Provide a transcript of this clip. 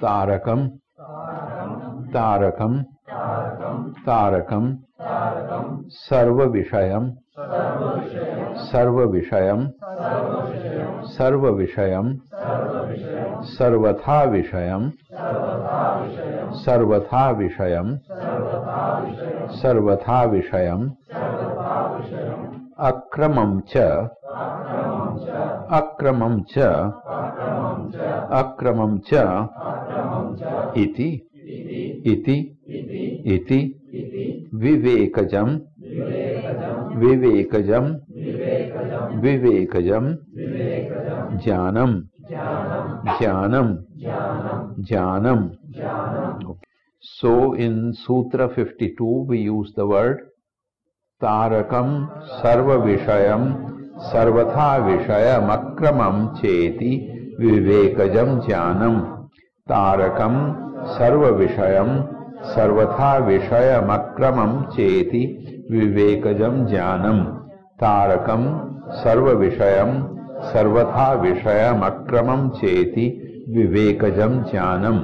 तारकम तारकम तारकम सर्व विषयम सर्व विषयम सर्व विषयम सर्वथा विषयम सर्वथा विषयम सर्वथा विषयम अक्रमं च अक्रमं च अक्रमं च इति इति इति, विवेकजम विवेकजम विवेकजम, ज्ञानम ज्ञानम ज्ञानम। So in sutra 52 we use the word तारकम सर्व विषयम सर्वथा विषयम अक्रमम चेति विवेकजम, ज्ञानम। तारकम् सर्वविषयम् सर्वथा विषयमक्रमम् चेति विवेकजम् ज्ञानम् तारकम् सर्वविषयम् सर्वथा विषयमक्रमम् चेति विवेकजम् ज्ञानम्